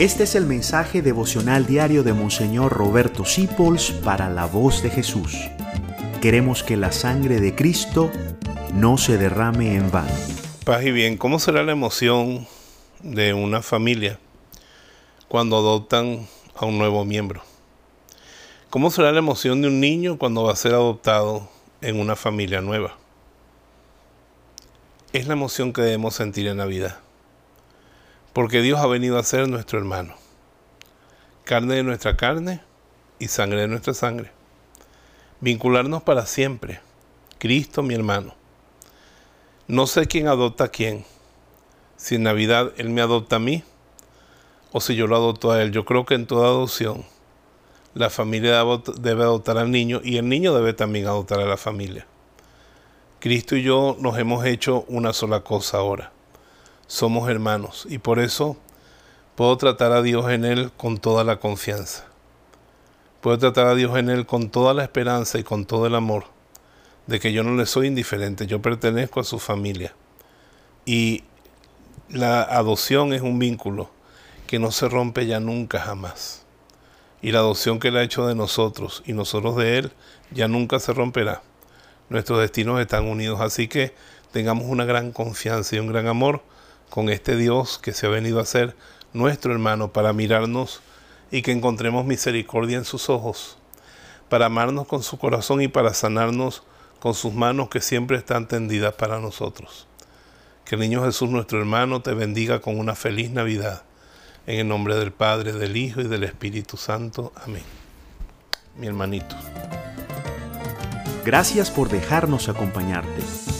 Este es el mensaje devocional diario de Monseñor Roberto Sipols para la voz de Jesús. Queremos que la sangre de Cristo no se derrame en vano. Paz y bien, ¿cómo será la emoción de una familia cuando adoptan a un nuevo miembro? ¿Cómo será la emoción de un niño cuando va a ser adoptado en una familia nueva? Es la emoción que debemos sentir en Navidad porque Dios ha venido a ser nuestro hermano, carne de nuestra carne y sangre de nuestra sangre. Vincularnos para siempre, Cristo mi hermano. No sé quién adopta a quién, si en Navidad Él me adopta a mí o si yo lo adopto a Él. Yo creo que en toda adopción la familia debe adoptar al niño y el niño debe también adoptar a la familia. Cristo y yo nos hemos hecho una sola cosa ahora somos hermanos y por eso puedo tratar a Dios en Él con toda la confianza. Puedo tratar a Dios en Él con toda la esperanza y con todo el amor de que yo no le soy indiferente, yo pertenezco a su familia. Y la adopción es un vínculo que no se rompe ya nunca jamás. Y la adopción que Él ha hecho de nosotros y nosotros de Él ya nunca se romperá. Nuestros destinos están unidos, así que tengamos una gran confianza y un gran amor con este Dios que se ha venido a ser nuestro hermano para mirarnos y que encontremos misericordia en sus ojos, para amarnos con su corazón y para sanarnos con sus manos que siempre están tendidas para nosotros. Que el niño Jesús, nuestro hermano, te bendiga con una feliz Navidad. En el nombre del Padre, del Hijo y del Espíritu Santo. Amén. Mi hermanito. Gracias por dejarnos acompañarte.